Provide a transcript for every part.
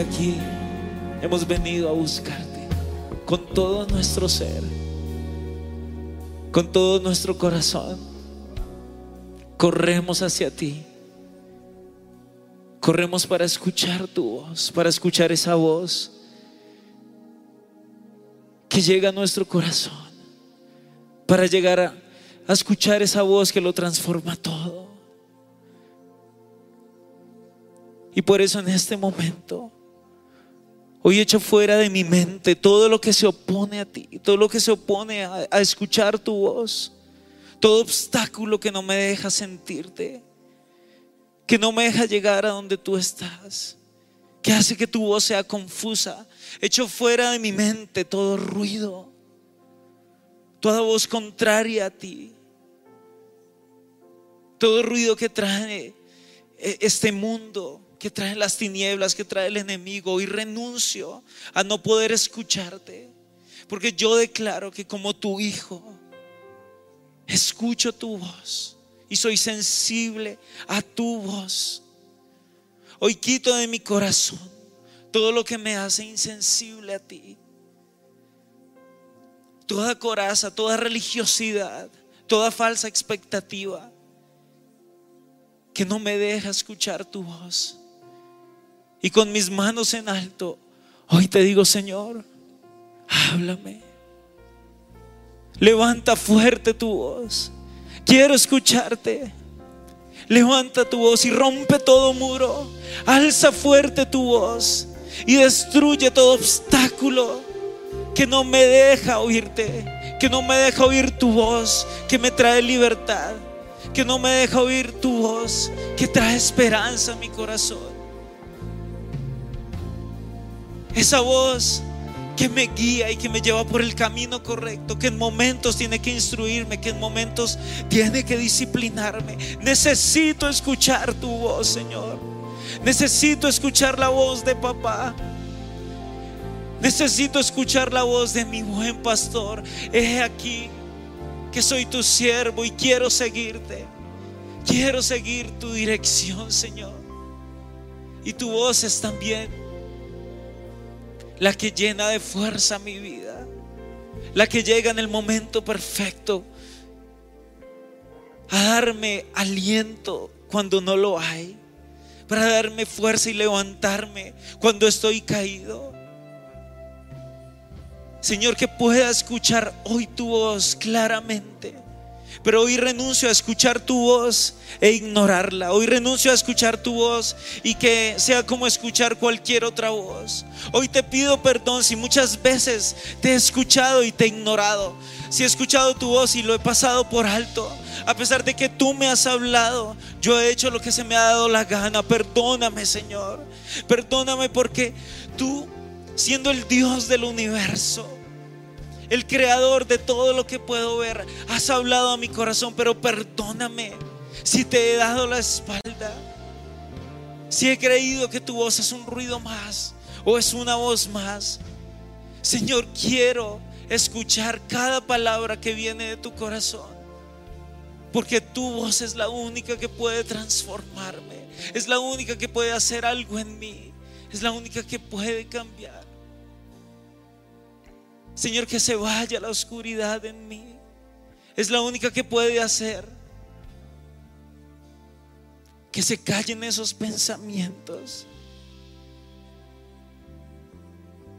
aquí hemos venido a buscarte con todo nuestro ser, con todo nuestro corazón. Corremos hacia ti. Corremos para escuchar tu voz, para escuchar esa voz que llega a nuestro corazón, para llegar a, escuchar esa voz que lo transforma todo. Y por eso en este momento, hoy echo fuera de mi mente todo lo que se opone a ti, todo lo que se opone a, escuchar tu voz, todo obstáculo que no me deja sentirte, que no me deja llegar a donde tú estás, que hace que tu voz sea confusa. Echo fuera de mi mente todo ruido, toda voz contraria a ti, todo ruido que trae eh, este mundo, que trae las tinieblas, que trae el enemigo. Y renuncio a no poder escucharte. Porque yo declaro que como tu hijo, escucho tu voz y soy sensible a tu voz. Hoy quito de mi corazón todo lo que me hace insensible a ti. Toda coraza, toda religiosidad, toda falsa expectativa que no me deja escuchar tu voz. Y con mis manos en alto, hoy te digo, Señor, háblame. Levanta fuerte tu voz. Quiero escucharte. Levanta tu voz y rompe todo muro. Alza fuerte tu voz y destruye todo obstáculo que no me deja oírte, que no me deja oír tu voz, que me trae libertad, que no me deja oír tu voz, que trae esperanza a mi corazón. Esa voz que me guía y que me lleva por el camino correcto, que en momentos tiene que instruirme, que en momentos tiene que disciplinarme. Necesito escuchar tu voz, Señor. Necesito escuchar la voz de papá. Necesito escuchar la voz de mi buen pastor. He aquí que soy tu siervo y quiero seguirte. Quiero seguir tu dirección, Señor. Y tu voz es también la que llena de fuerza mi vida, la que llega en el momento perfecto a darme aliento cuando no lo hay, para darme fuerza y levantarme cuando estoy caído. Señor, que pueda escuchar hoy tu voz claramente pero hoy renuncio a escuchar tu voz e ignorarla. Hoy renuncio a escuchar tu voz y que sea como escuchar cualquier otra voz. Hoy te pido perdón si muchas veces te he escuchado y te he ignorado. Si he escuchado tu voz y lo he pasado por alto. A pesar de que tú me has hablado, yo he hecho lo que se me ha dado la gana. Perdóname, Señor. Perdóname porque tú, siendo el Dios del universo, el creador de todo lo que puedo ver. Has hablado a mi corazón, pero perdóname si te he dado la espalda. Si he creído que tu voz es un ruido más o es una voz más. Señor, quiero escuchar cada palabra que viene de tu corazón. Porque tu voz es la única que puede transformarme. Es la única que puede hacer algo en mí. Es la única que puede cambiar. Señor, que se vaya la oscuridad en mí. Es la única que puede hacer. Que se callen esos pensamientos.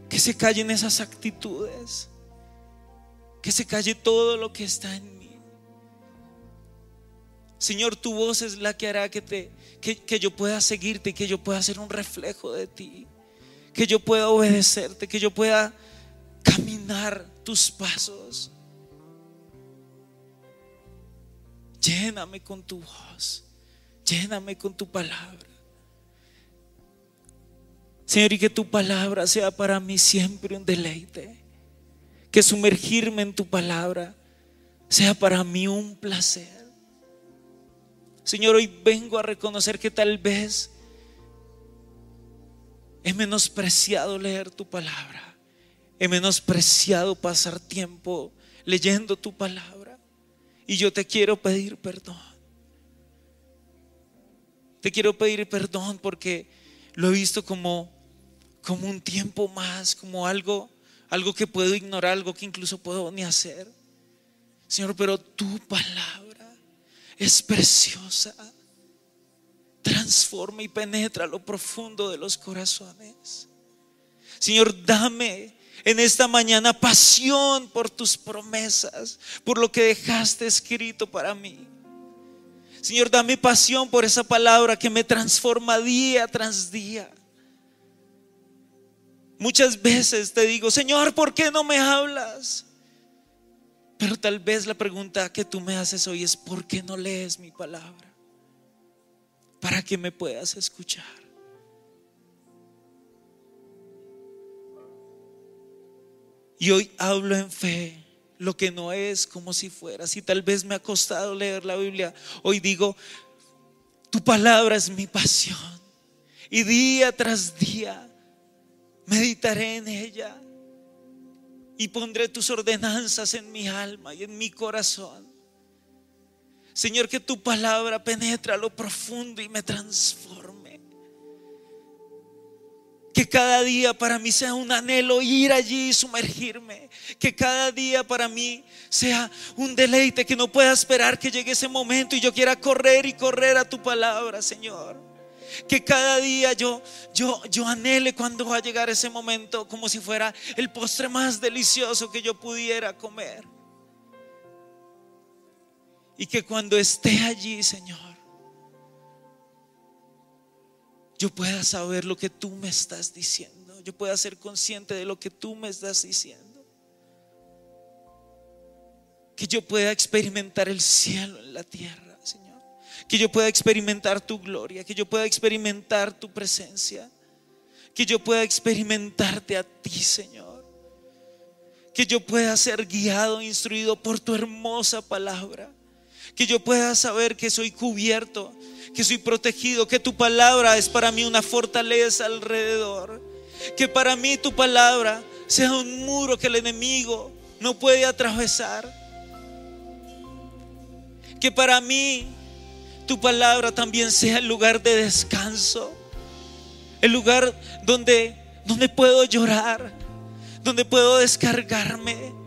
Que se callen esas actitudes. Que se calle todo lo que está en mí. Señor, tu voz es la que hará que, te, que, que yo pueda seguirte que yo pueda ser un reflejo de ti. Que yo pueda obedecerte, que yo pueda caminar tus pasos. Lléname con tu voz, lléname con tu palabra. Señor, y que tu palabra sea para mí siempre un deleite. Que sumergirme en tu palabra sea para mí un placer. Señor, hoy vengo a reconocer que tal vez he menospreciado leer tu palabra. He menospreciado pasar tiempo leyendo tu palabra. Y yo te quiero pedir perdón. Te quiero pedir perdón porque lo he visto como, como un tiempo más, como algo, algo que puedo ignorar, algo que incluso puedo ni hacer. Señor, pero tu palabra es preciosa. Transforma y penetra lo profundo de los corazones. Señor, dame en esta mañana pasión por tus promesas, por lo que dejaste escrito para mí. Señor, dame pasión por esa palabra que me transforma día tras día. Muchas veces te digo, Señor, ¿por qué no me hablas? Pero tal vez la pregunta que tú me haces hoy es, ¿por qué no lees mi palabra? Para que me puedas escuchar. Y hoy hablo en fe, lo que no es como si fuera. Si tal vez me ha costado leer la Biblia, hoy digo, tu palabra es mi pasión. Y día tras día meditaré en ella. Y pondré tus ordenanzas en mi alma y en mi corazón. Señor, que tu palabra penetra lo profundo y me transforme. Que cada día para mí sea un anhelo ir allí y sumergirme. Que cada día para mí sea un deleite que no pueda esperar que llegue ese momento y yo quiera correr y correr a tu palabra, Señor. Que cada día yo, yo, yo anhele cuando va a llegar ese momento como si fuera el postre más delicioso que yo pudiera comer. Y que cuando esté allí, Señor, yo pueda saber lo que tú me estás diciendo, yo pueda ser consciente de lo que tú me estás diciendo. Que yo pueda experimentar el cielo en la tierra, Señor. Que yo pueda experimentar tu gloria, que yo pueda experimentar tu presencia. Que yo pueda experimentarte a ti, Señor. Que yo pueda ser guiado, instruido por tu hermosa palabra. Que yo pueda saber que soy cubierto que soy protegido, que tu palabra es para mí una fortaleza alrededor, que para mí tu palabra sea un muro que el enemigo no puede atravesar, que para mí tu palabra también sea el lugar de descanso, el lugar donde, puedo llorar, donde puedo descargarme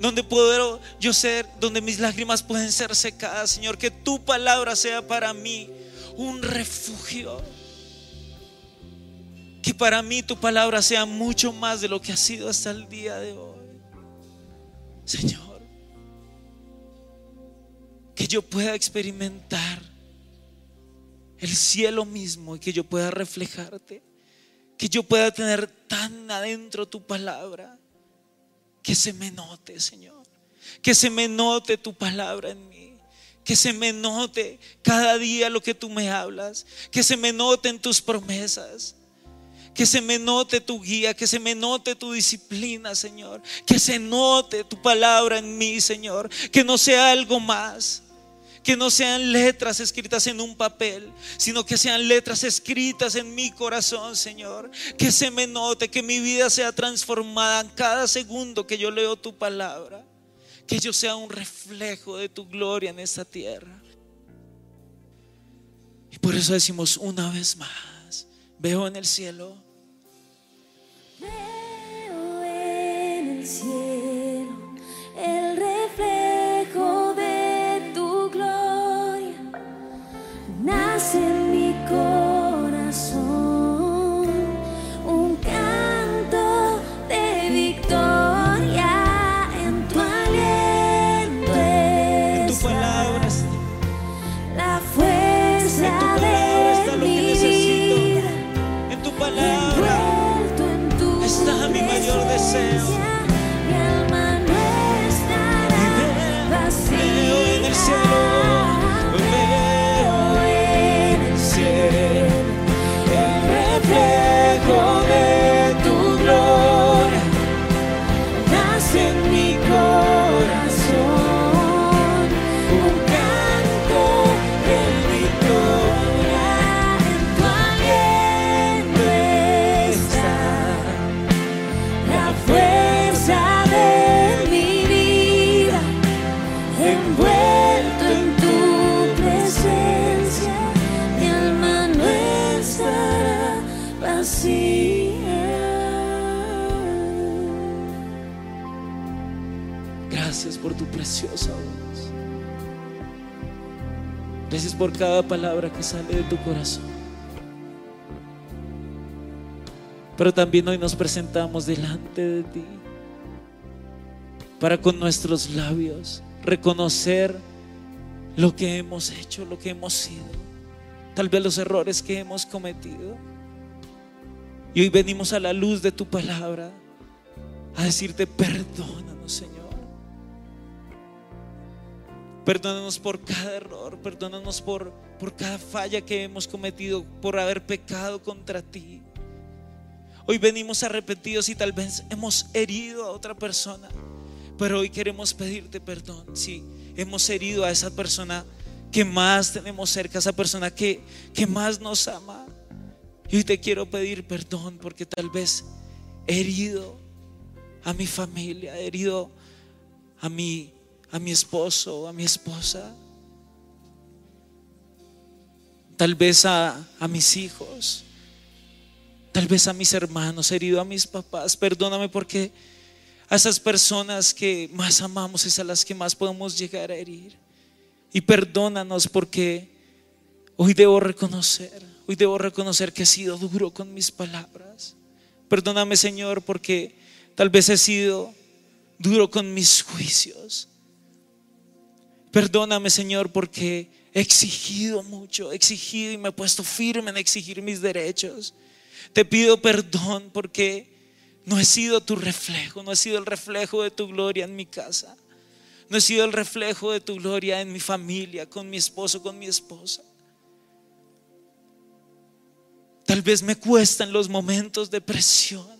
donde puedo yo ser, donde mis lágrimas pueden ser secadas, Señor, que tu palabra sea para mí un refugio. Que para mí tu palabra sea mucho más de lo que ha sido hasta el día de hoy. Señor, que yo pueda experimentar el cielo mismo y que yo pueda reflejarte. Que yo pueda tener tan adentro tu palabra que se me note, Señor. Que se me note tu palabra en mí. Que se me note cada día lo que tú me hablas. Que se me noten tus promesas. Que se me note tu guía, que se me note tu disciplina, Señor. Que se note tu palabra en mí, Señor. Que no sea algo más que no sean letras escritas en un papel, sino que sean letras escritas en mi corazón, Señor. Que se me note, que mi vida sea transformada en cada segundo que yo leo tu palabra. Que yo sea un reflejo de tu gloria en esta tierra. Y por eso decimos una vez más, veo en el cielo. Veo en el cielo el reflejo Nace en mi corazón un canto de victoria en tu aliento. En tu está palabra, La fuerza en tu palabra está lo que necesito. En tu palabra. Está mi mayor deseo. Por cada palabra que sale de tu corazón. Pero también hoy nos presentamos delante de ti para con nuestros labios reconocer lo que hemos hecho, lo que hemos sido, tal vez los errores que hemos cometido. Y hoy venimos a la luz de tu palabra a decirte perdónanos, Señor. Perdónanos por cada error, perdónanos por, por cada falla que hemos cometido, por haber pecado contra ti. Hoy venimos arrepentidos y tal vez hemos herido a otra persona, pero hoy queremos pedirte perdón si hemos herido a esa persona que más tenemos cerca, esa persona que, que más nos ama. Y hoy te quiero pedir perdón porque tal vez he herido a mi familia, he herido a mi, a mi esposo, a mi esposa, tal vez a, a mis hijos. tal vez a mis hermanos, he herido a mis papás. Perdóname porque a esas personas que más amamos es a las que más podemos llegar a herir. Y perdónanos porque hoy debo reconocer, hoy debo reconocer que he sido duro con mis palabras. Perdóname Señor porque tal vez he sido duro con mis juicios. Perdóname Señor porque he exigido mucho, he exigido y me he puesto firme en exigir mis derechos. Te pido perdón porque no he sido tu reflejo, no he sido el reflejo de tu gloria en mi casa. No he sido el reflejo de tu gloria en mi familia, con mi esposo, con mi esposa. Tal vez me cuestan los momentos de presión.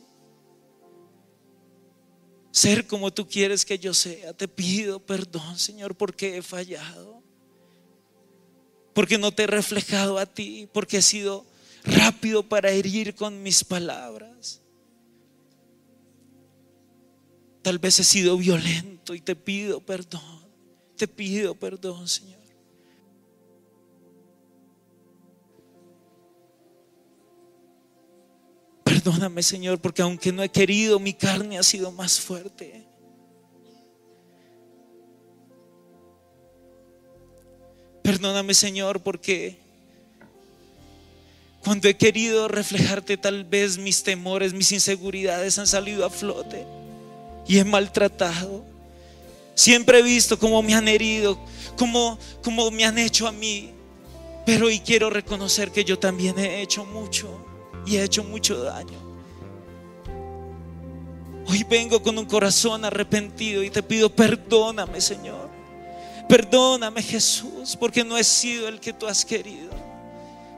Ser como tú quieres que yo sea. Te pido perdón, Señor, porque he fallado. Porque no te he reflejado a ti. Porque he sido rápido para herir con mis palabras. Tal vez he sido violento y te pido perdón. Te pido perdón, Señor. Perdóname, Señor, porque aunque no he querido, mi carne ha sido más fuerte. Perdóname, Señor, porque cuando he querido reflejarte, tal vez mis temores, mis inseguridades han salido a flote y he maltratado. Siempre he visto cómo me han herido, cómo, cómo me han hecho a mí. Pero hoy quiero reconocer que yo también he hecho mucho y he hecho mucho daño. Hoy vengo con un corazón arrepentido y te pido perdóname, Señor. Perdóname, Jesús, porque no he sido el que tú has querido.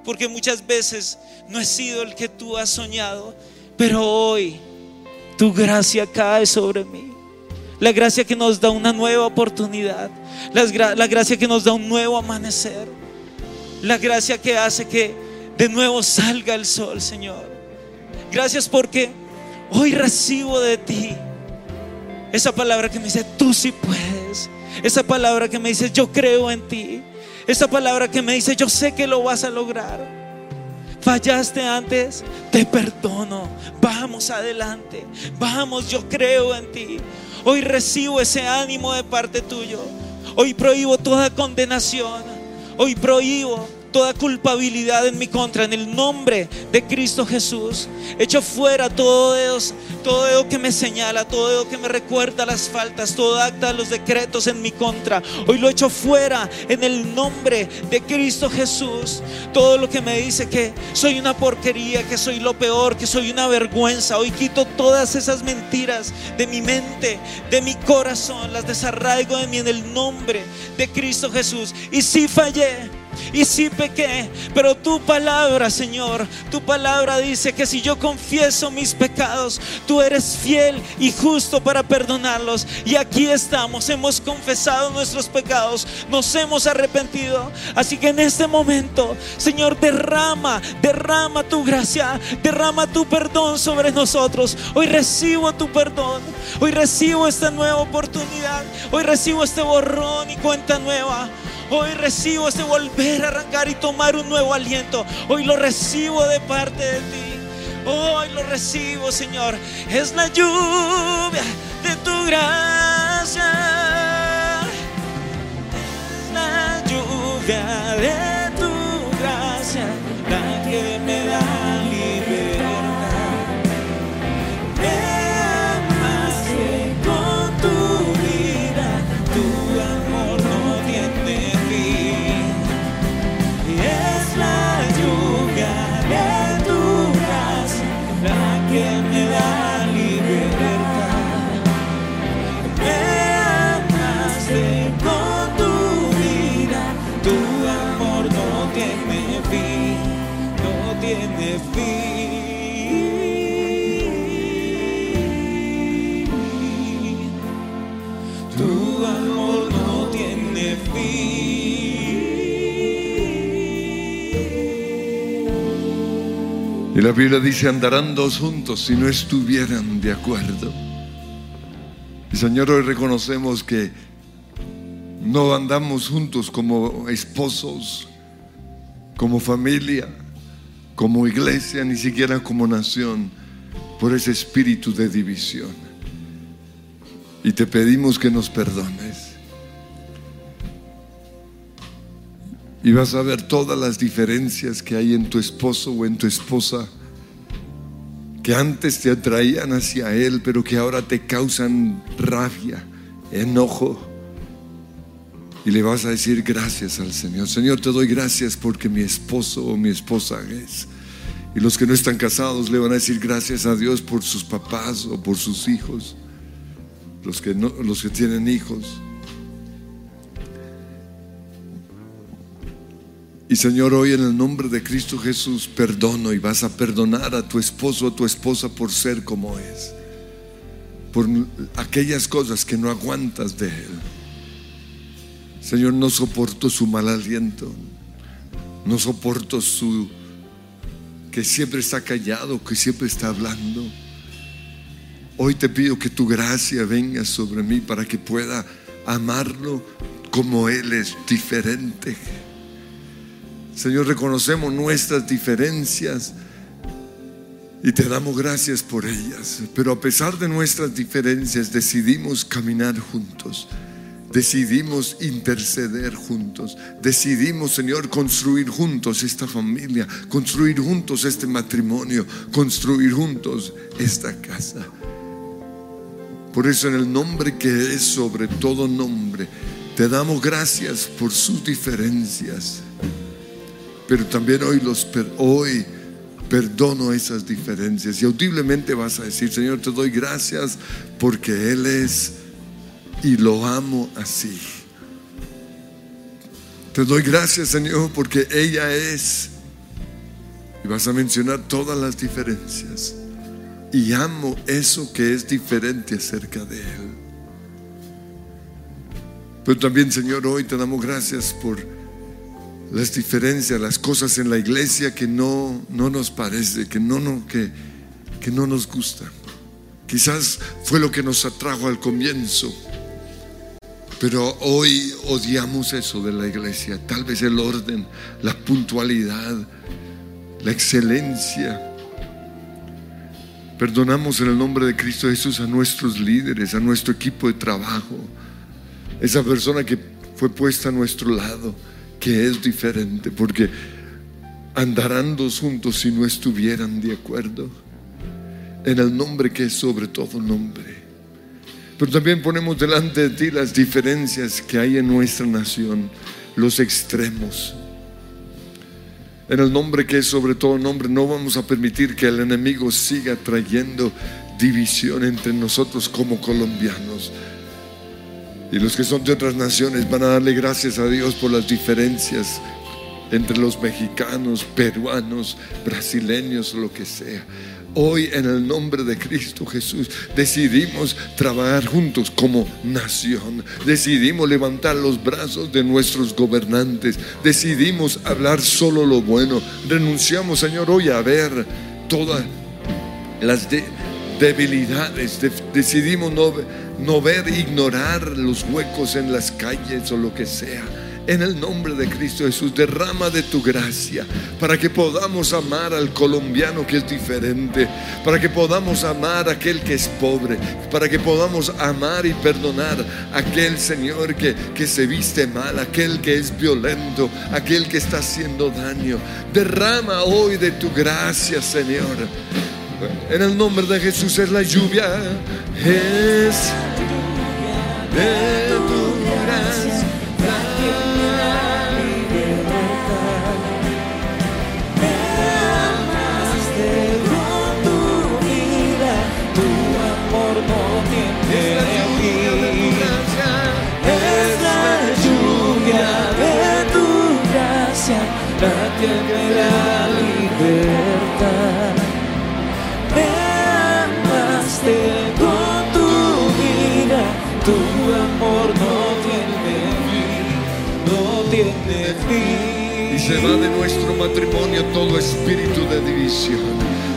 Porque muchas veces no he sido el que tú has soñado. Pero hoy tu gracia cae sobre mí. La gracia que nos da una nueva oportunidad. La, gracia que nos da un nuevo amanecer. La gracia que hace que de nuevo salga el sol, Señor. Gracias porque hoy recibo de ti esa palabra que me dice, tú sí puedes. Esa palabra que me dice, yo creo en ti. Esa palabra que me dice, yo sé que lo vas a lograr. Fallaste antes, te perdono. Vamos adelante. Vamos, yo creo en ti. Hoy recibo ese ánimo de parte tuyo. Hoy prohíbo toda condenación. Hoy prohíbo toda culpabilidad en mi contra en el nombre de Cristo Jesús. Echo fuera todo dedo, todo dedo que me señala, todo dedo que me recuerda las faltas, todo acta de los decretos en mi contra. Hoy lo echo fuera en el nombre de Cristo Jesús. Todo lo que me dice que soy una porquería, que soy lo peor, que soy una vergüenza. Hoy quito todas esas mentiras de mi mente, de mi corazón, las desarraigo de mí en el nombre de Cristo Jesús. Y si fallé, y sí pequé, pero tu palabra, Señor, tu palabra dice que si yo confieso mis pecados, tú eres fiel y justo para perdonarlos. Y aquí estamos, hemos confesado nuestros pecados, nos hemos arrepentido. Así que en este momento, Señor, derrama, derrama tu gracia, derrama tu perdón sobre nosotros. Hoy recibo tu perdón, hoy recibo esta nueva oportunidad, hoy recibo este borrón y cuenta nueva. Hoy recibo ese volver a arrancar y tomar un nuevo aliento. Hoy lo recibo de parte de ti. Hoy lo recibo, Señor. Es la lluvia de tu gracia. La Biblia dice, andarán dos juntos si no estuvieran de acuerdo. Y Señor, hoy reconocemos que no andamos juntos como esposos, como familia, como iglesia, ni siquiera como nación, por ese espíritu de división. Y te pedimos que nos perdones. Y vas a ver todas las diferencias que hay en tu esposo o en tu esposa, que antes te atraían hacia él, pero que ahora te causan rabia, enojo. Y le vas a decir gracias al Señor. Señor, te doy gracias porque mi esposo o mi esposa es. Y los que no están casados le van a decir gracias a Dios por sus papás o por sus hijos. Los que, no, los que tienen hijos. Y Señor, hoy en el nombre de Cristo Jesús perdono y vas a perdonar a tu esposo o a tu esposa por ser como es. Por aquellas cosas que no aguantas de él. Señor, no soporto su mal aliento. No soporto su que siempre está callado, que siempre está hablando. Hoy te pido que tu gracia venga sobre mí para que pueda amarlo como Él es diferente. Señor, reconocemos nuestras diferencias y te damos gracias por ellas. Pero a pesar de nuestras diferencias decidimos caminar juntos. Decidimos interceder juntos. Decidimos, Señor, construir juntos esta familia, construir juntos este matrimonio, construir juntos esta casa. Por eso en el nombre que es sobre todo nombre, te damos gracias por sus diferencias. Pero también hoy, los, hoy perdono esas diferencias. Y audiblemente vas a decir, Señor, te doy gracias porque Él es y lo amo así. Te doy gracias, Señor, porque ella es. Y vas a mencionar todas las diferencias. Y amo eso que es diferente acerca de Él. Pero también, Señor, hoy te damos gracias por las diferencias, las cosas en la iglesia que no, no nos parece, que no, no, que, que no nos gustan. Quizás fue lo que nos atrajo al comienzo pero hoy odiamos eso de la iglesia, tal vez el orden, la puntualidad, la excelencia. Perdonamos en el nombre de Cristo Jesús a nuestros líderes, a nuestro equipo de trabajo, esa persona que fue puesta a nuestro lado, que es diferente, porque andarán dos juntos si no estuvieran de acuerdo, en el nombre que es sobre todo nombre. Pero también ponemos delante de ti las diferencias que hay en nuestra nación, los extremos. En el nombre que es sobre todo nombre, no vamos a permitir que el enemigo siga trayendo división entre nosotros como colombianos. Y los que son de otras naciones van a darle gracias a Dios por las diferencias entre los mexicanos, peruanos, brasileños, lo que sea. Hoy en el nombre de Cristo Jesús decidimos trabajar juntos como nación. Decidimos levantar los brazos de nuestros gobernantes. Decidimos hablar solo lo bueno. Renunciamos, Señor, hoy a ver todas las debilidades. decidimos no, no ver, ignorar los huecos en las calles o lo que sea en el nombre de Cristo Jesús, derrama de tu gracia para que podamos amar al colombiano que es diferente, para que podamos amar a aquel que es pobre, para que podamos amar y perdonar a aquel Señor que, que se viste mal, aquel que es violento, aquel que está haciendo daño. Derrama hoy de tu gracia, Señor. En el nombre de Jesús es la lluvia, es de tu se va de nuestro matrimonio todo espíritu de división.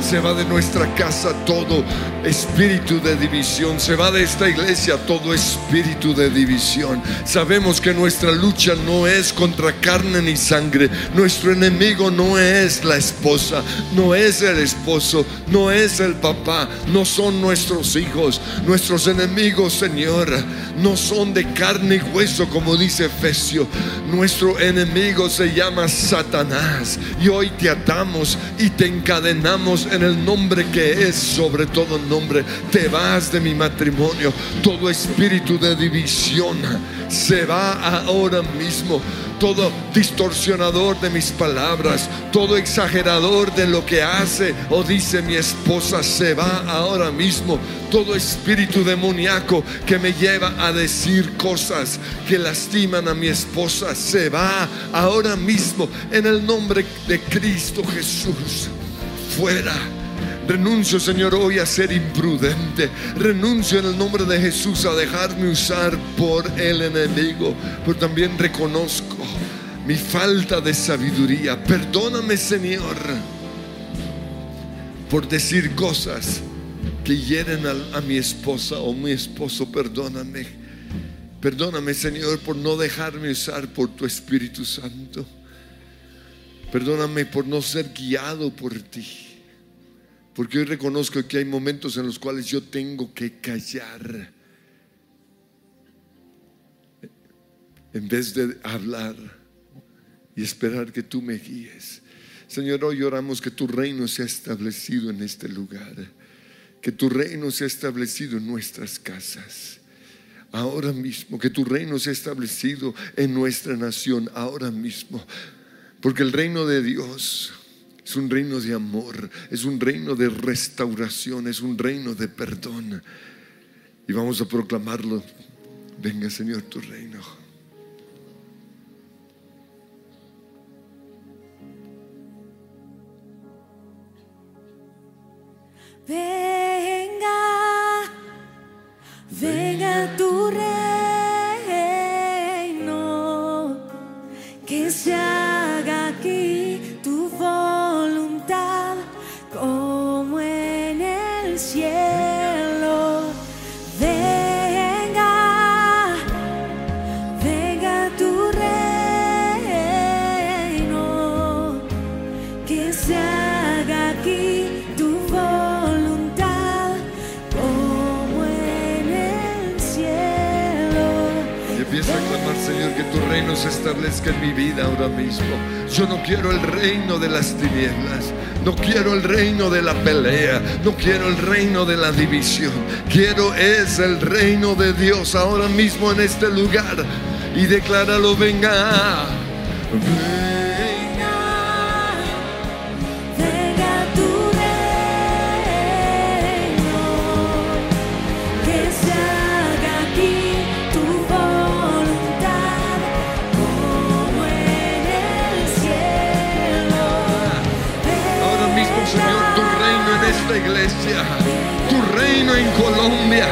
Se va de nuestra casa todo espíritu de división. Se va de esta iglesia todo espíritu de división. Sabemos que nuestra lucha no es contra carne ni sangre. Nuestro enemigo no es la esposa, no es el esposo, no es el papá, no son nuestros hijos. Nuestros enemigos, Señor, no son de carne y hueso, como dice Efesio. Nuestro enemigo se llama Satanás. Y hoy te atamos y te encadenamos en el nombre que es sobre todo Te vas de mi matrimonio. Todo espíritu de división se va ahora mismo. Todo distorsionador de mis palabras, todo exagerador de lo que hace o dice mi esposa se va ahora mismo. Todo espíritu demoníaco que me lleva a decir cosas que lastiman a mi esposa se va ahora mismo en el nombre de Cristo Jesús. Fuera. Renuncio, Señor, hoy a ser imprudente. Renuncio en el nombre de Jesús a dejarme usar por el enemigo. Pero también reconozco mi falta de sabiduría. Perdóname, Señor, por decir cosas que hieren a, a mi esposa o mi esposo. Perdóname. Perdóname, Señor, por no dejarme usar por tu Espíritu Santo. Perdóname por no ser guiado por ti. Porque hoy reconozco que hay momentos en los cuales yo tengo que callar. En vez de hablar y esperar que tú me guíes. Señor, hoy oramos que tu reino sea establecido en este lugar. Que tu reino sea establecido en nuestras casas. Ahora mismo, que tu reino sea establecido en nuestra nación. Ahora mismo. Porque el reino de Dios es un reino de amor, es un reino de restauración, es un reino de perdón. Y vamos a proclamarlo. Venga Señor, tu reino. Venga, venga tu reino, tu reino se establezca en mi vida ahora mismo. Yo no quiero el reino de las tinieblas. No quiero el reino de la pelea. No quiero el reino de la división. Quiero es el reino de Dios ahora mismo en este lugar. Y decláralo, venga. Venga. Iglesia, tu reino en Colombia,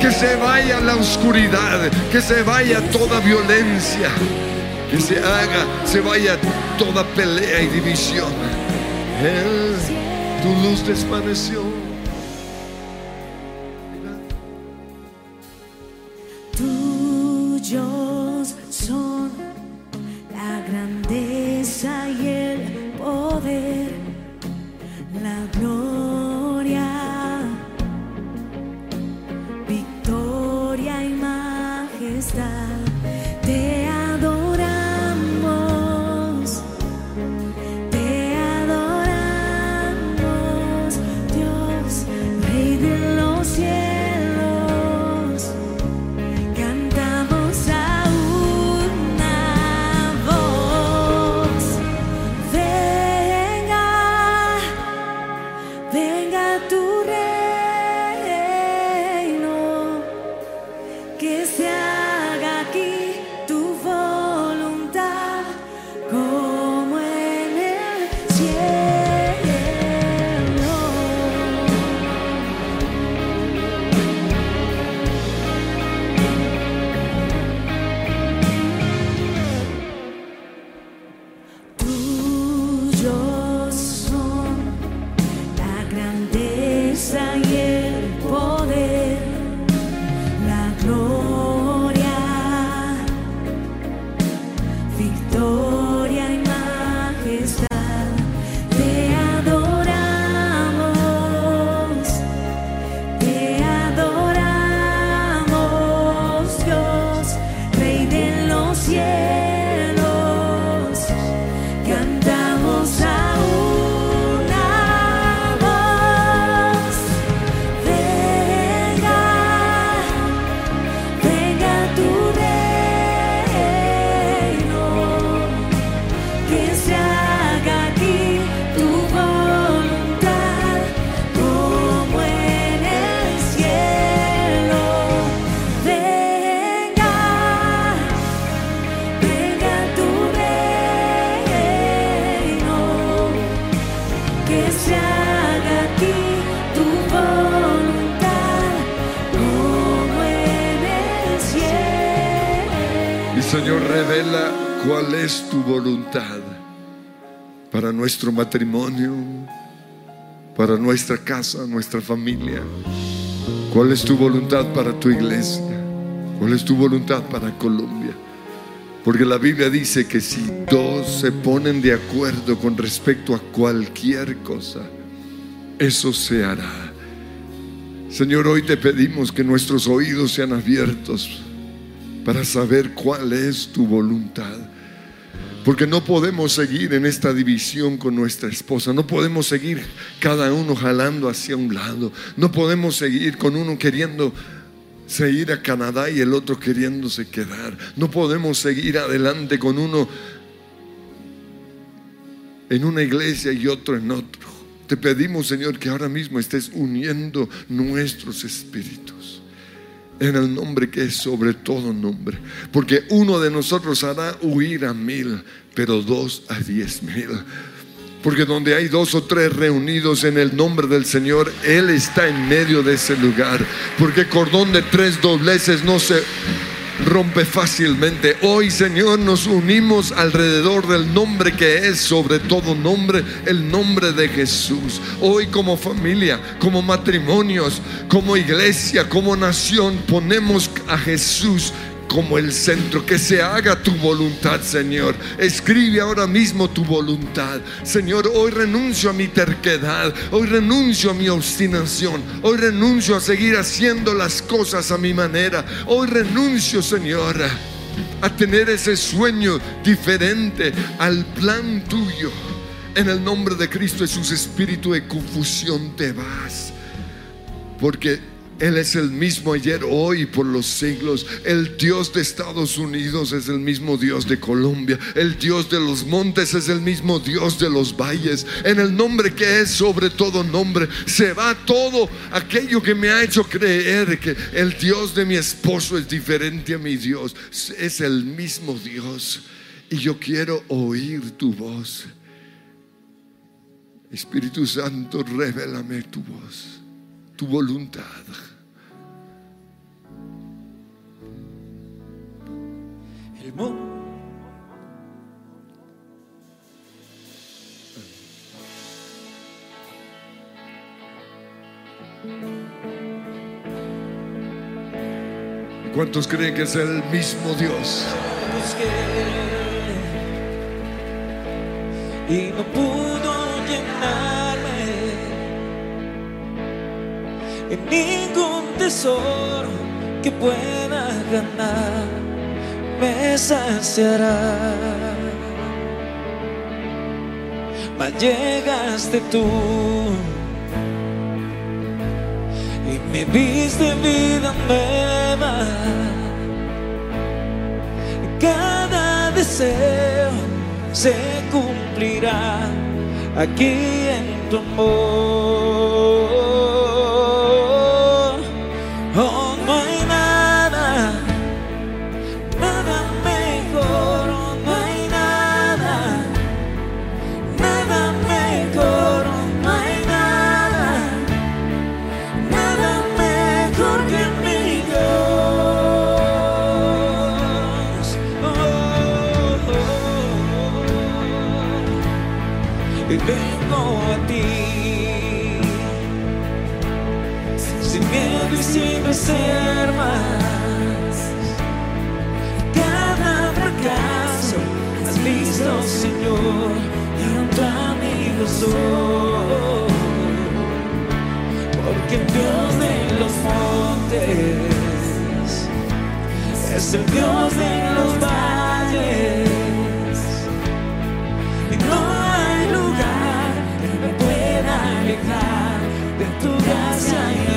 que se vaya la oscuridad, que se vaya toda violencia, que se haga, se vaya toda pelea y división. Él, tu luz desvaneció. Nuestro matrimonio, para nuestra casa, nuestra familia. ¿Cuál es tu voluntad para tu iglesia? ¿Cuál es tu voluntad para Colombia? Porque la Biblia dice que si dos se ponen de acuerdo con respecto a cualquier cosa, eso se hará. Señor, hoy te pedimos que nuestros oídos sean abiertos para saber cuál es tu voluntad. Porque no podemos seguir en esta división con nuestra esposa. No podemos seguir cada uno jalando hacia un lado. No podemos seguir con uno queriendo seguir a Canadá y el otro queriéndose quedar. No podemos seguir adelante con uno en una iglesia y otro en otro. Te pedimos, Señor, que ahora mismo estés uniendo nuestros espíritus en el nombre que es sobre todo nombre. Porque uno de nosotros hará huir a mil, pero dos a diez mil. Porque donde hay dos o tres reunidos en el nombre del Señor, Él está en medio de ese lugar. Porque cordón de tres dobleces no se rompe fácilmente. Hoy, Señor, nos unimos alrededor del nombre que es sobre todo nombre, el nombre de Jesús. Hoy como familia, como matrimonios, como iglesia, como nación, ponemos a Jesús como el centro, que se haga tu voluntad, Señor. Escribe ahora mismo tu voluntad. Señor, hoy renuncio a mi terquedad, hoy renuncio a mi obstinación, hoy renuncio a seguir haciendo las cosas a mi manera, hoy renuncio, Señor, a tener ese sueño diferente al plan tuyo. En el nombre de Cristo Jesús, espíritu de confusión, te vas. Porque él es el mismo ayer, hoy por los siglos. El Dios de Estados Unidos es el mismo Dios de Colombia. El Dios de los montes es el mismo Dios de los valles. En el nombre que es sobre todo nombre, se va todo aquello que me ha hecho creer que el Dios de mi esposo es diferente a mi Dios. Es el mismo Dios. Y yo quiero oír tu voz. Espíritu Santo, revélame tu voz, tu voluntad. ¿Cuántos creen que es el mismo Dios? y no pudo llenarme en ningún tesoro que pueda ganar me saciará. Mas llegaste tú y me diste vida nueva. Cada deseo se cumplirá aquí en tu amor. Sin reservas. Cada fracaso has visto, Señor, junto a mí soy. Porque el Dios de los montes es el Dios de los valles. Y no hay lugar que me pueda alejar de tu gracia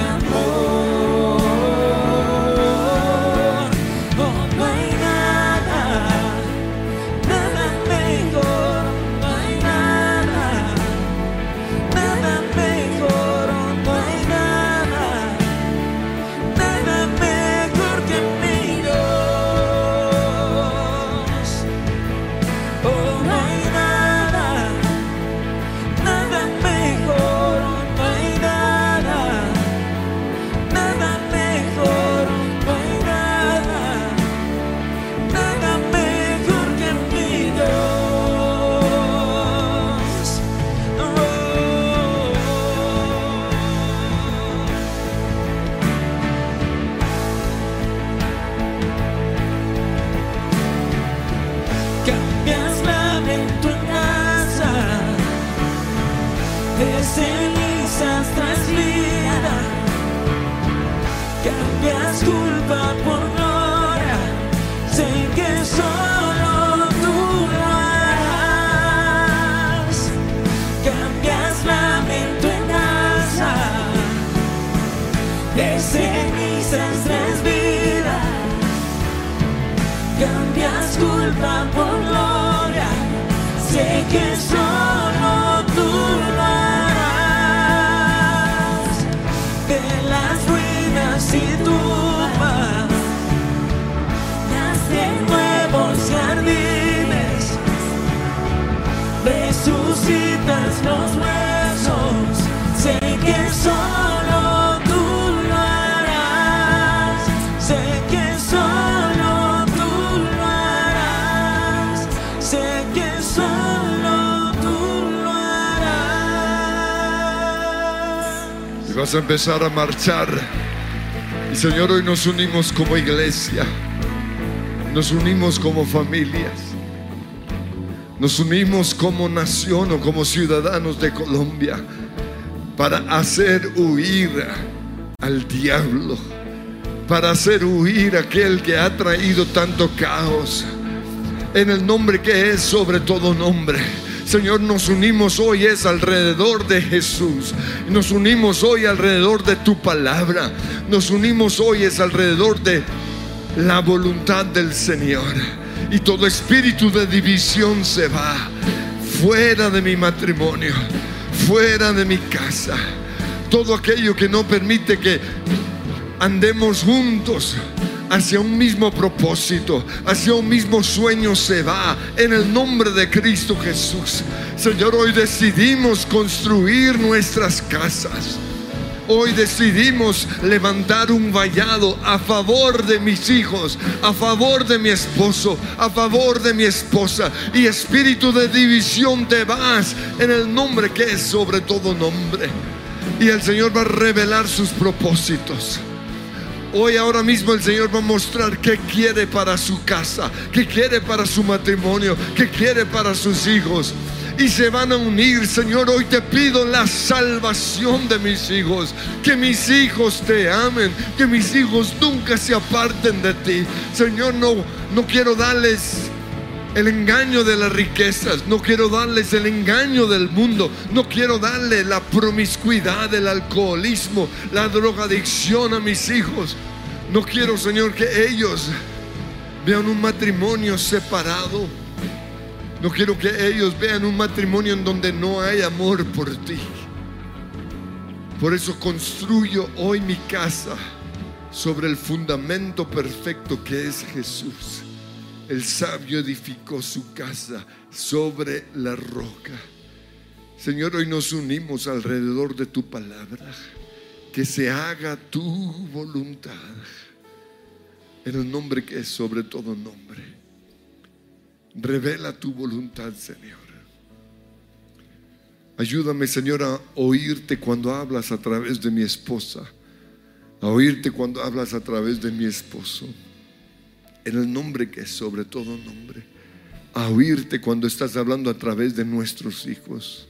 A empezar a marchar. Y Señor, hoy nos unimos como iglesia. Nos unimos como familias. Nos unimos como nación o como ciudadanos de Colombia para hacer huir al diablo, para hacer huir aquel que ha traído tanto caos, en el nombre que es sobre todo nombre. Señor, nos unimos hoy es alrededor de Jesús. Nos unimos hoy alrededor de tu palabra. Nos unimos hoy es alrededor de la voluntad del Señor. Y todo espíritu de división se va fuera de mi matrimonio, fuera de mi casa. Todo aquello que no permite que andemos juntos hacia un mismo propósito, hacia un mismo sueño se va en el nombre de Cristo Jesús. Señor, hoy decidimos construir nuestras casas. Hoy decidimos levantar un vallado a favor de mis hijos, a favor de mi esposo, a favor de mi esposa. Y espíritu de división te vas en el nombre que es sobre todo nombre. Y el Señor va a revelar sus propósitos. Hoy ahora mismo el Señor va a mostrar qué quiere para su casa, qué quiere para su matrimonio, qué quiere para sus hijos. Y se van a unir, Señor. Hoy te pido la salvación de mis hijos. Que mis hijos te amen. Que mis hijos nunca se aparten de ti. Señor, no, no quiero darles el engaño de las riquezas, no quiero darles el engaño del mundo, no quiero darle la promiscuidad, el alcoholismo, la drogadicción a mis hijos. No quiero, Señor, que ellos vean un matrimonio separado. No quiero que ellos vean un matrimonio en donde no hay amor por ti. Por eso construyo hoy mi casa sobre el fundamento perfecto que es Jesús. El sabio edificó su casa sobre la roca. Señor, hoy nos unimos alrededor de tu palabra. Que se haga tu voluntad. En el nombre que es sobre todo nombre. Revela tu voluntad, Señor. Ayúdame, Señor, a oírte cuando hablas a través de mi esposa. A oírte cuando hablas a través de mi esposo en el nombre que es sobre todo nombre, a oírte cuando estás hablando a través de nuestros hijos,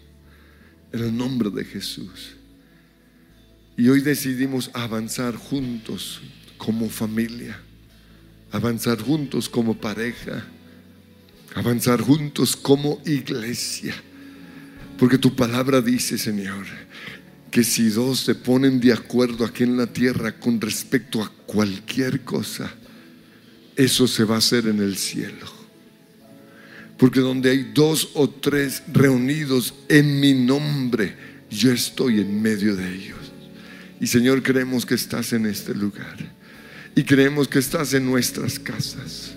en el nombre de Jesús. Y hoy decidimos avanzar juntos como familia, avanzar juntos como pareja, avanzar juntos como iglesia. Porque tu palabra dice, Señor, que si dos se ponen de acuerdo aquí en la tierra con respecto a cualquier cosa, eso se va a hacer en el cielo. Porque donde hay dos o tres reunidos en mi nombre, yo estoy en medio de ellos. Y Señor, creemos que estás en este lugar. Y creemos que estás en nuestras casas.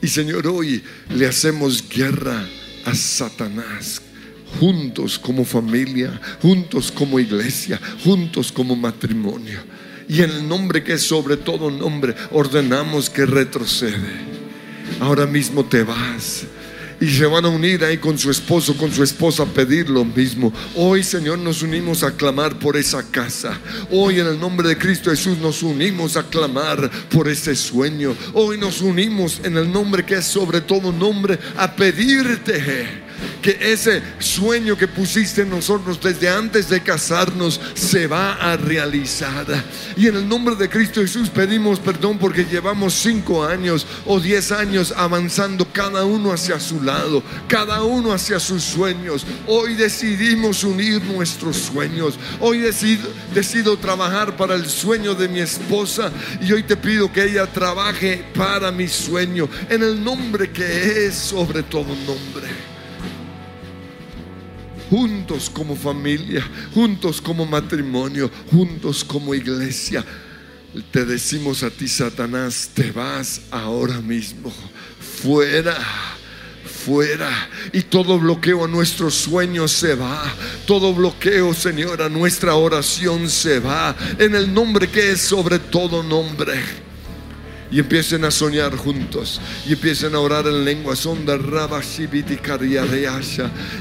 Y Señor, hoy le hacemos guerra a Satanás. Juntos como familia, juntos como iglesia, juntos como matrimonio. Y en el nombre que es sobre todo nombre, ordenamos que retrocede. Ahora mismo te vas. Y se van a unir ahí con su esposo, con su esposa a pedir lo mismo. Hoy, Señor, nos unimos a clamar por esa casa. Hoy, en el nombre de Cristo Jesús, nos unimos a clamar por ese sueño. Hoy nos unimos en el nombre que es sobre todo nombre a pedirte que ese sueño que pusiste en nosotros desde antes de casarnos se va a realizar. Y en el nombre de Cristo Jesús pedimos perdón porque llevamos cinco años o diez años avanzando cada uno hacia su lado, cada uno hacia sus sueños. Hoy decidimos unir nuestros sueños. Hoy decido, decido trabajar para el sueño de mi esposa y hoy te pido que ella trabaje para mi sueño en el nombre que es sobre todo nombre juntos como familia, juntos como matrimonio, juntos como iglesia. Te decimos a ti, Satanás, te vas ahora mismo, fuera fuera y todo bloqueo a nuestros sueños se va. Todo bloqueo, Señor, a nuestra oración se va. En el nombre que es sobre todo nombre y empiecen a soñar juntos y empiecen a orar en lengua sonda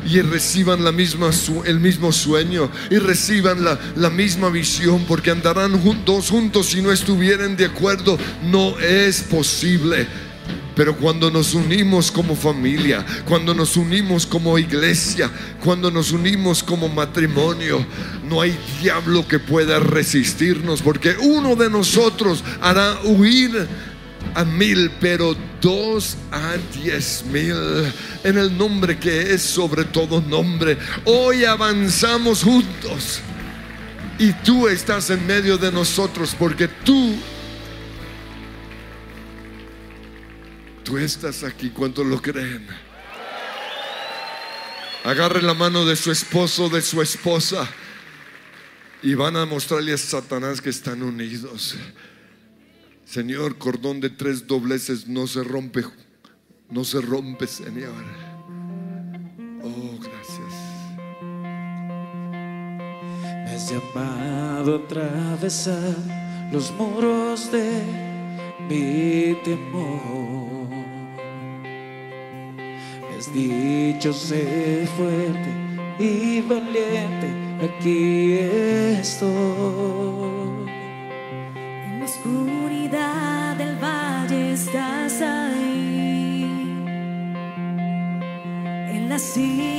y reciban la misma, el mismo sueño y reciban la, la misma visión porque andarán juntos juntos si no estuvieran de acuerdo no es posible pero cuando nos unimos como familia, cuando nos unimos como iglesia, cuando nos unimos como matrimonio, no hay diablo que pueda resistirnos, porque uno de nosotros hará huir a mil, pero dos a diez mil, en el nombre que es sobre todo nombre. Hoy avanzamos juntos y tú estás en medio de nosotros, porque tú Tú estás aquí cuando lo creen. Agarre la mano de su esposo, de su esposa, y van a mostrarle a Satanás que están unidos. Señor, cordón de tres dobleces no se rompe, no se rompe, Señor. Oh, gracias. Me has llamado a atravesar los muros de mi temor dicho sé fuerte y valiente, aquí estoy. En la oscuridad del valle estás ahí, en la cima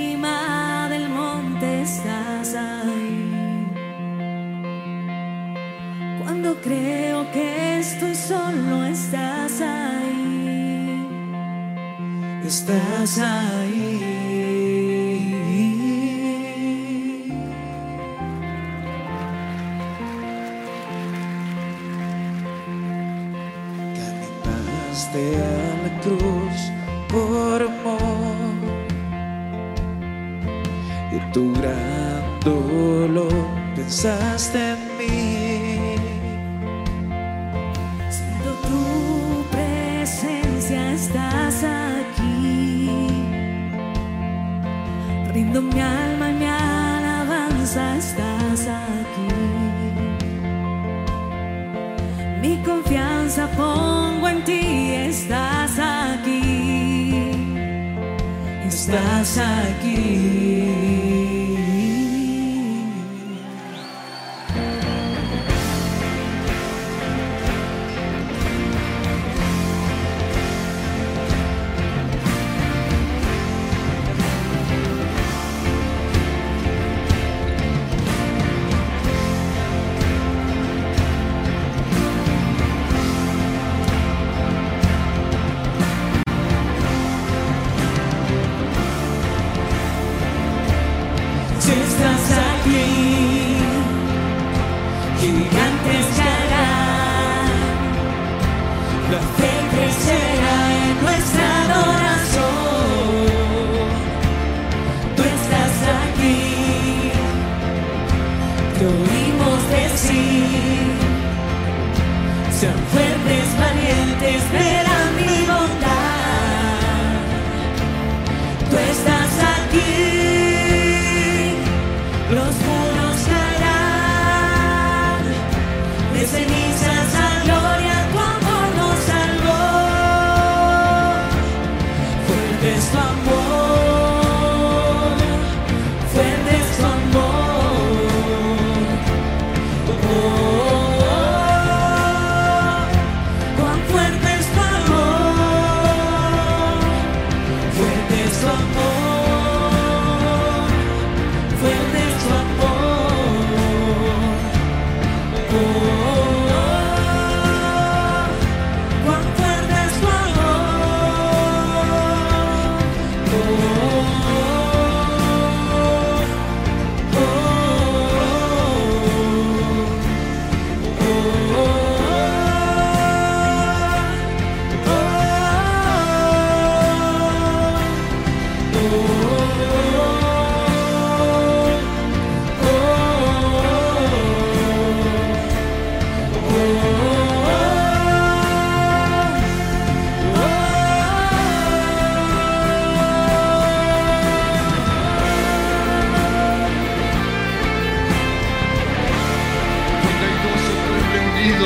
estás ahí.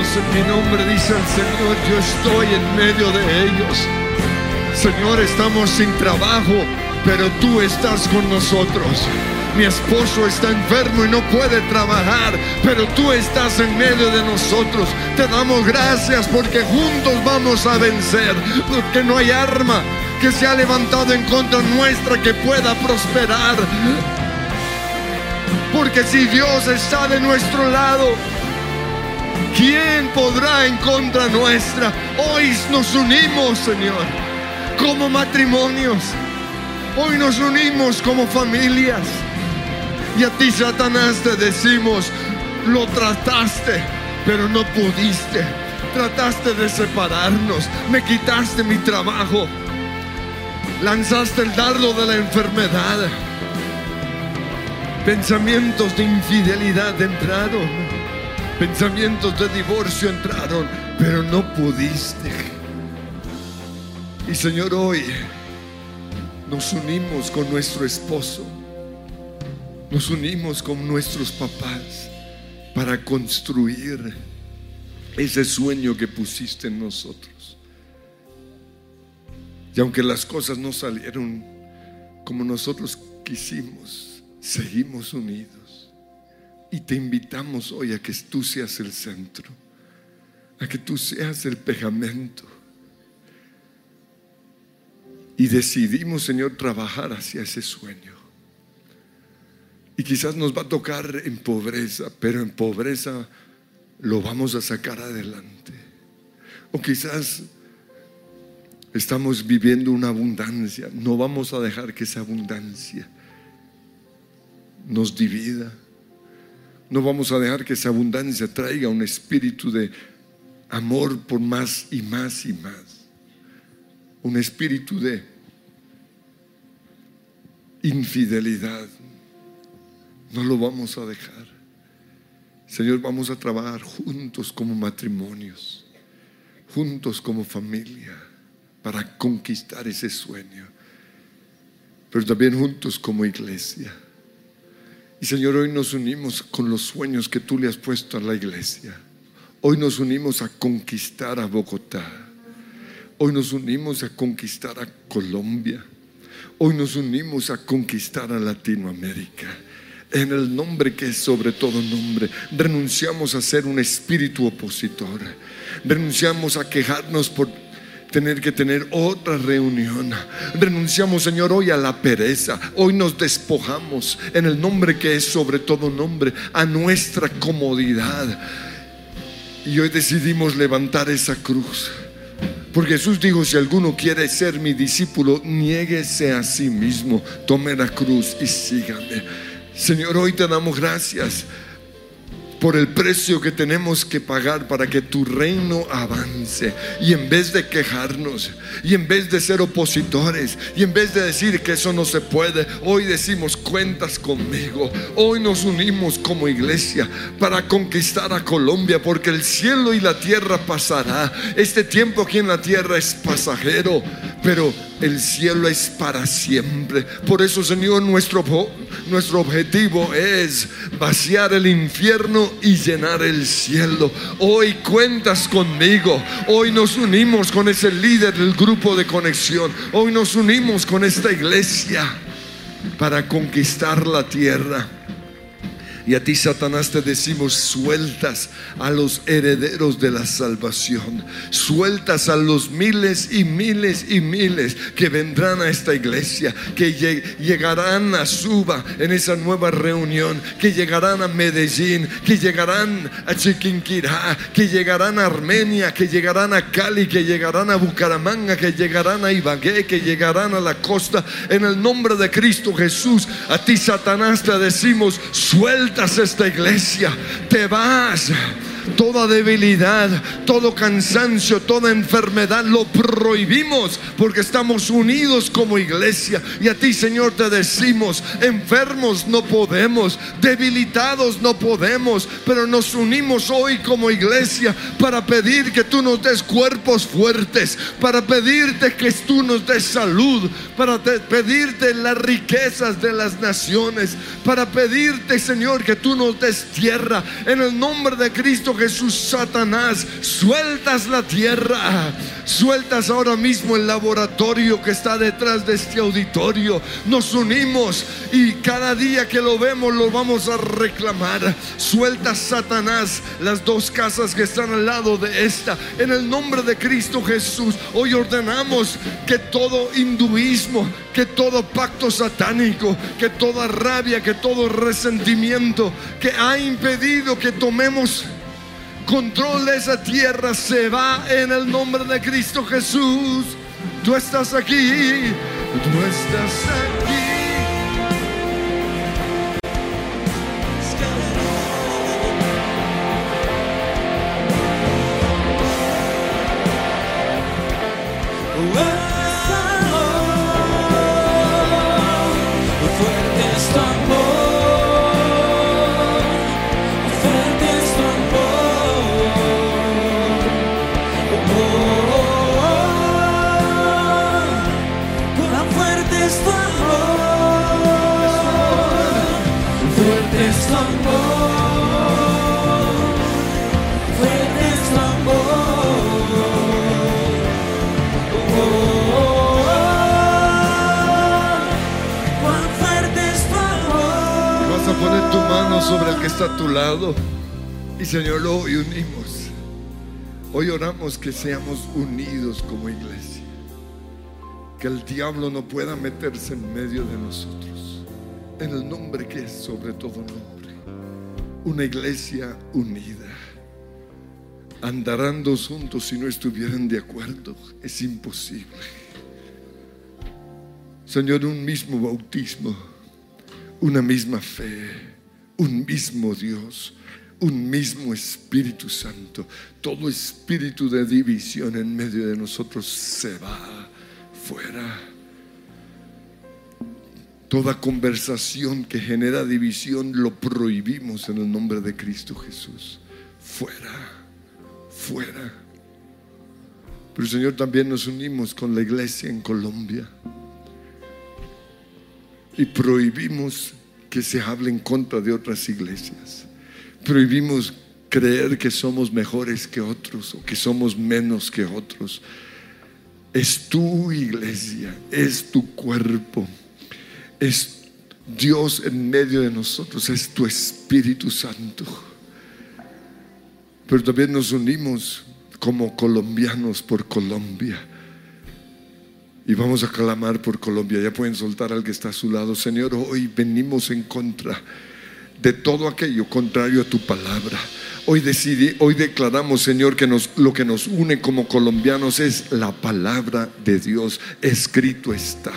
En mi nombre, dice el Señor, yo estoy en medio de ellos. Señor, estamos sin trabajo, pero tú estás con nosotros. Mi esposo está enfermo y no puede trabajar, pero tú estás en medio de nosotros. Te damos gracias porque juntos vamos a vencer, porque no hay arma que se ha levantado en contra nuestra que pueda prosperar. Porque si Dios está de nuestro lado, ¿quién podrá en contra nuestra? Hoy nos unimos, Señor, como matrimonios. Hoy nos unimos como familias. Y a ti, Satanás, te decimos, lo trataste, pero no pudiste. Trataste de separarnos, me quitaste mi trabajo, lanzaste el dardo de la enfermedad. Pensamientos de infidelidad entraron, pensamientos de divorcio entraron, pero no pudiste. Y Señor, hoy nos unimos con nuestro esposo nos unimos con nuestros papás para construir ese sueño que pusiste en nosotros. Y aunque las cosas no salieron como nosotros quisimos, seguimos unidos. Y te invitamos hoy a que tú seas el centro, a que tú seas el pegamento. Y decidimos, Señor, trabajar hacia ese sueño. Y quizás nos va a tocar en pobreza, pero en pobreza lo vamos a sacar adelante. O quizás estamos viviendo una abundancia, no vamos a dejar que esa abundancia nos divida. No vamos a dejar que esa abundancia traiga un espíritu de amor por más y más y más. Un espíritu de infidelidad, no lo vamos a dejar. Señor, vamos a trabajar juntos como matrimonios, juntos como familia, para conquistar ese sueño, pero también juntos como iglesia. Y Señor, hoy nos unimos con los sueños que tú le has puesto a la iglesia. Hoy nos unimos a conquistar a Bogotá. Hoy nos unimos a conquistar a Colombia. Hoy nos unimos a conquistar a Latinoamérica en el nombre que es sobre todo nombre. Renunciamos a ser un espíritu opositor. Renunciamos a quejarnos por tener que tener otra reunión. Renunciamos, Señor, hoy a la pereza. Hoy nos despojamos en el nombre que es sobre todo nombre, a nuestra comodidad. Y hoy decidimos levantar esa cruz. Porque Jesús dijo, si alguno quiere ser mi discípulo, niéguese a sí mismo, tome la cruz y sígame. Señor, hoy te damos gracias por el precio que tenemos que pagar para que tu reino avance. Y en vez de quejarnos, y en vez de ser opositores, y en vez de decir que eso no se puede, hoy decimos cuentas conmigo. Hoy nos unimos como iglesia para conquistar a Colombia, porque el cielo y la tierra pasará. Este tiempo aquí en la tierra es pasajero, pero el cielo es para siempre. Por eso, Señor, nuestro, nuestro objetivo es vaciar el infierno y llenar el cielo. Hoy cuentas conmigo. Hoy nos unimos con ese líder del grupo de conexión. Hoy nos unimos con esta iglesia para conquistar la tierra. Y a ti, Satanás, te decimos, sueltas a los herederos de la salvación. Sueltas a los miles y miles y miles que vendrán a esta iglesia, que llegarán a Suba en esa nueva reunión, que llegarán a Medellín, que llegarán a Chiquinquirá, que llegarán a Armenia, que llegarán a Cali, que llegarán a Bucaramanga, que llegarán a Ibagué, que llegarán a la costa. En el nombre de Cristo Jesús, a ti, Satanás, te decimos, esta iglesia, te vas toda debilidad, todo cansancio, toda enfermedad, lo prohibimos porque estamos unidos como iglesia. Y a ti, Señor, te decimos, enfermos no podemos, debilitados no podemos, pero nos unimos hoy como iglesia para pedir que tú nos des cuerpos fuertes, para pedirte que tú nos des salud, para pedirte las riquezas de las naciones, para pedirte, Señor, que tú nos des tierra en el nombre de Cristo Jesús, Satanás, sueltas la tierra, sueltas ahora mismo el laboratorio que está detrás de este auditorio. Nos unimos y cada día que lo vemos lo vamos a reclamar. Sueltas Satanás las dos casas que están al lado de esta. En el nombre de Cristo Jesús, hoy ordenamos que todo hinduismo, que todo pacto satánico, que toda rabia, que todo resentimiento que ha impedido que tomemos control esa tierra se va en el nombre de Cristo Jesús. Tú estás aquí, tú estás aquí. Que seamos unidos como iglesia. Que el diablo no pueda meterse en medio de nosotros. En el nombre que es sobre todo nombre. Una iglesia unida. Andarán dos juntos si no estuvieran de acuerdo. Es imposible. Señor, un mismo bautismo una misma fe, un mismo Dios, un mismo Espíritu Santo. Todo espíritu de división en medio de nosotros se va fuera. Toda conversación que genera división lo prohibimos en el nombre de Cristo Jesús. Fuera, fuera. Pero Señor, también nos unimos con la iglesia en Colombia y prohibimos que se hable en contra de otras iglesias. Prohibimos creer que somos mejores que otros o que somos menos que otros. Es tu iglesia, es tu cuerpo, es Dios en medio de nosotros, es tu Espíritu Santo. Pero también nos unimos como colombianos por Colombia. Y vamos a clamar por Colombia. Ya pueden soltar al que está a su lado. Señor, hoy venimos en contra de todo aquello contrario a tu palabra. Hoy decidí, hoy declaramos, Señor, que nos, lo que nos une como colombianos es la palabra de Dios. Escrito está.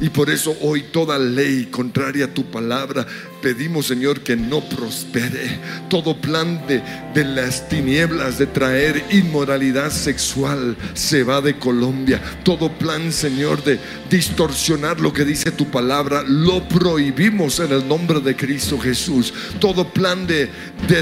Y por eso hoy toda ley contraria a tu palabra, pedimos Señor que no prospere. Todo plan de, las tinieblas de traer inmoralidad sexual se va de Colombia. Todo plan Señor de distorsionar lo que dice tu palabra, lo prohibimos en el nombre de Cristo Jesús. Todo plan de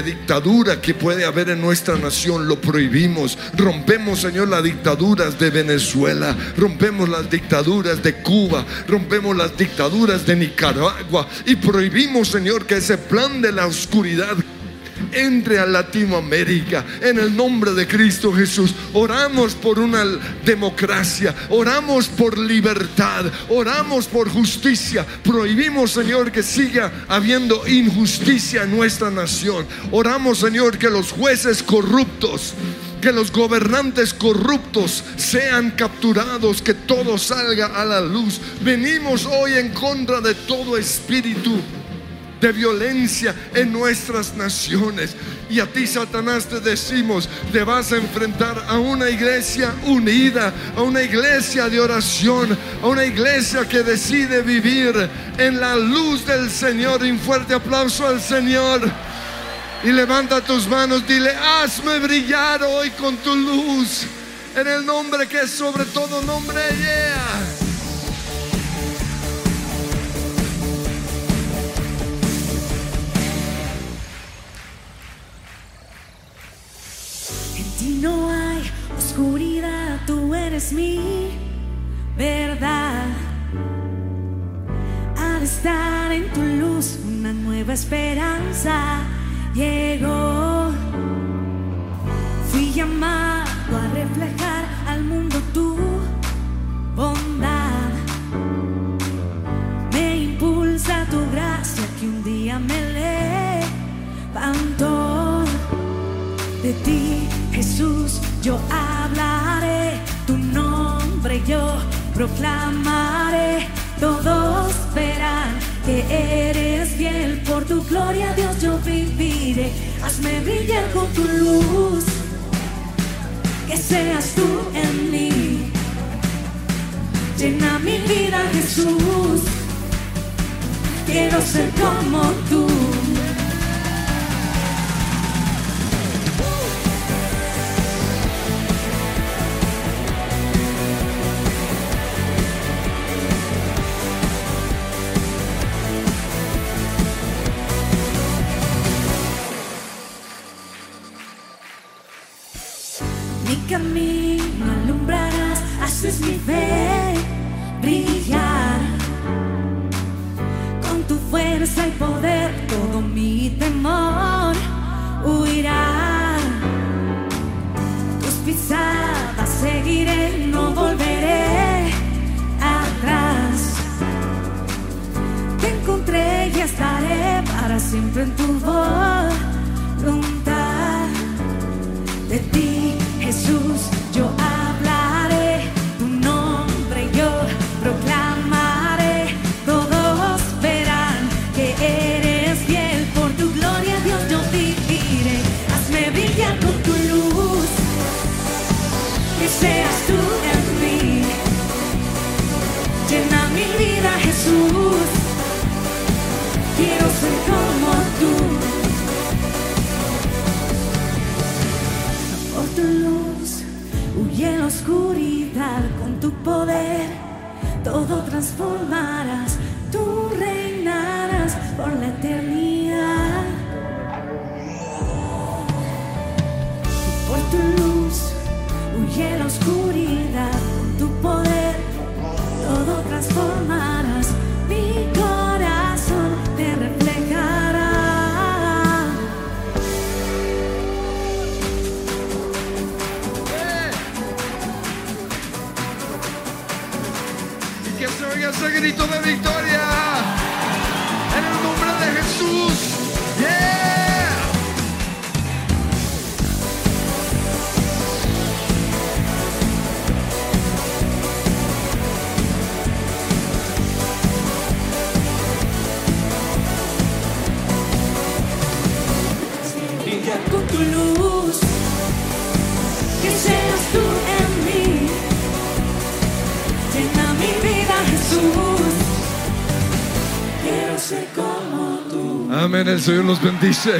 dictadura que puede haber en nuestra nación, lo prohibimos. Rompemos Señor las dictaduras de Venezuela, rompemos las dictaduras de Cuba, rompemos las dictaduras de Nicaragua y prohibimos, Señor, que ese plan de la oscuridad entre a Latinoamérica en el nombre de Cristo Jesús. Oramos por una democracia, oramos por libertad, oramos por justicia. Prohibimos, Señor, que siga habiendo injusticia en nuestra nación. Oramos, Señor, que los jueces corruptos que los gobernantes corruptos sean capturados, que todo salga a la luz. Venimos hoy en contra de todo espíritu de violencia en nuestras naciones. Y a ti, Satanás, te decimos, te vas a enfrentar a una iglesia unida, a una iglesia de oración, a una iglesia que decide vivir en la luz del Señor. Un fuerte aplauso al Señor. Y levanta tus manos, dile, hazme brillar hoy con tu luz. En el nombre que es sobre todo nombre, yeah. Eres mi verdad. Al estar en tu luz, una nueva esperanza llegó. llamado a reflejar al mundo tu bondad. Me impulsa tu gracia que un día me levantó. De ti, Jesús, yo hablaré tu nombre, yo proclamaré. Todos verán que eres fiel por tu gloria, Dios, yo viviré. Hazme brillar con tu luz, que seas tú en mí. Llena mi vida, Jesús. Quiero ser como tú. El Señor los bendice.